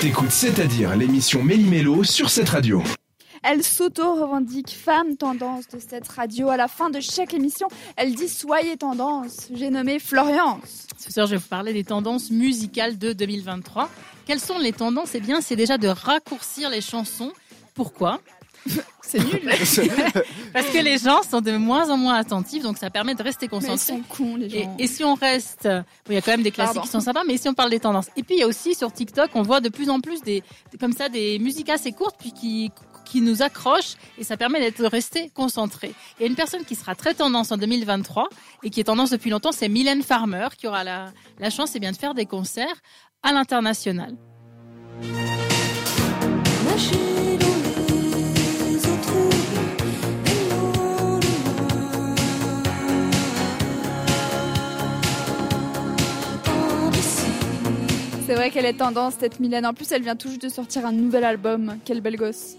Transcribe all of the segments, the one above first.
T'écoutes C'est-à-dire l'émission Méli-Mélo sur cette radio. Elle s'auto-revendique femme tendance de cette radio. À la fin de chaque émission, elle dit Soyez tendance. J'ai nommé Floriance. Ce soir, je vais vous parler des tendances musicales de 2023. Quelles sont les tendances? Eh bien, c'est déjà de raccourcir les chansons. Pourquoi? C'est nul. Parce que les gens sont de moins en moins attentifs, donc ça permet de rester Mais ils sont cons, les Et, gens. et si on reste, bon, il y a quand même des classiques Pardon. qui sont sympas, mais si on parle des tendances. Et puis il y a aussi sur TikTok, on voit de plus en plus des, comme ça, des musiques assez courtes, puis qui qui nous accrochent et ça permet d'être de rester concentré. Il y a une personne qui sera très tendance en 2023 et qui est tendance depuis longtemps, c'est Mylène Farmer qui aura la, la chance eh bien, de faire des concerts à l'international. C'est vrai qu'elle est tendance, cette Mylène. En plus, elle vient tout juste de sortir un nouvel album. Quelle belle gosse.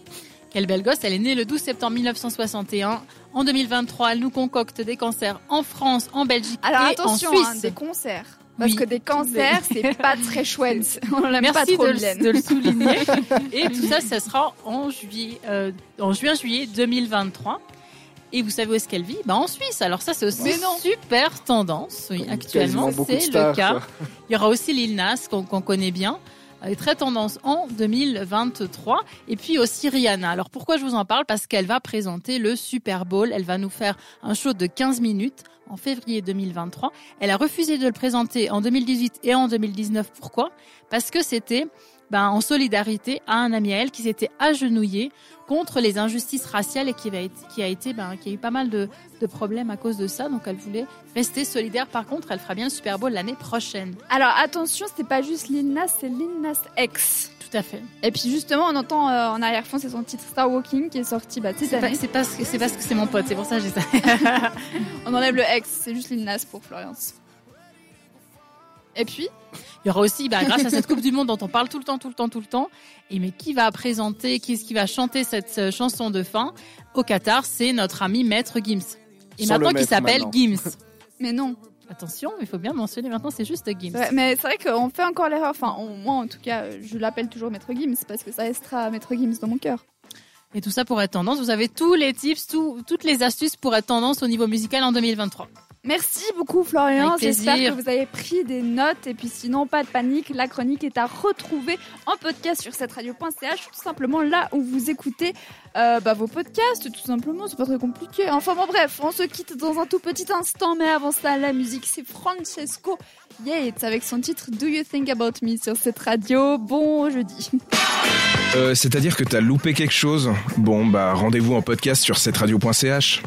Quelle belle gosse, elle est née le 12 septembre 1961. En 2023, elle nous concocte des concerts en France, en Belgique Alors et attention, en hein, Suisse. des concerts. Parce Oui. que des cancers, c'est pas très chouette. On l'aime pas trop, de, le- de le souligner. Et tout ça, ça sera en juillet, euh, en juin-juillet 2023. Et vous savez où est-ce qu'elle vit? Bah, En Suisse. Alors ça, c'est aussi non. super tendance. Oui, actuellement, c'est le cas. Il y aura aussi Lil Nas qu'on connaît bien. Elle est très tendance en 2023. Et puis aussi Rihanna. Alors pourquoi je vous en parle? Parce qu'elle va présenter le Super Bowl. Elle va nous faire un show de 15 minutes en février 2023. Elle a refusé de le présenter en 2018 et en 2019. Pourquoi? Parce que c'était ben, en solidarité à un ami à elle qui s'était agenouillé contre les injustices raciales et qui, va être- qui a été, ben, qui a eu pas mal de, de problèmes à cause de ça. Donc elle voulait rester solidaire. Par contre, elle fera bien le Super Bowl l'année prochaine. Alors attention, c'est pas juste Lil Nas, c'est Lil Nas X. Tout à fait. Et puis justement, on entend euh, en arrière-fond, c'est son titre Star Walking qui est sorti bah, C'est pas- année. c'est parce que c'est parce que c'est mon pote, c'est pour ça que j'ai ça. On enlève le X, c'est juste Lil Nas pour Florence. Et puis, Il y aura aussi, bah, grâce à cette Coupe du Monde dont on parle tout le temps, tout le temps, tout le temps, et mais qui va présenter, qui est-ce qui va chanter cette euh, chanson de fin au Qatar? C'est notre ami Maître Gims. Et Sans maintenant qui s'appelle. Gims. mais non. Attention, il faut bien mentionner maintenant, c'est juste Gims. Ouais, mais c'est vrai qu'on fait encore l'erreur. Enfin, on- moi en tout cas, je l'appelle toujours Maître Gims parce que ça restera Maître Gims dans mon cœur. Et tout ça pour être tendance. Vous avez tous les tips, tout- toutes les astuces pour être tendance au niveau musical en 2023. Merci beaucoup Florian, j'espère que vous avez pris des notes et puis sinon pas de panique, la chronique est à retrouver en podcast sur cette radio.ch tout simplement là où vous écoutez euh, bah, vos podcasts tout simplement, c'est pas très compliqué. Enfin bon bref, on se quitte dans un tout petit instant mais avant ça la musique c'est Francesco Yates avec son titre Do You Think About Me sur cette radio. Bon jeudi. Euh, C'est-à-dire que t'as loupé quelque chose? Bon, bah rendez-vous en podcast sur cette radio.ch.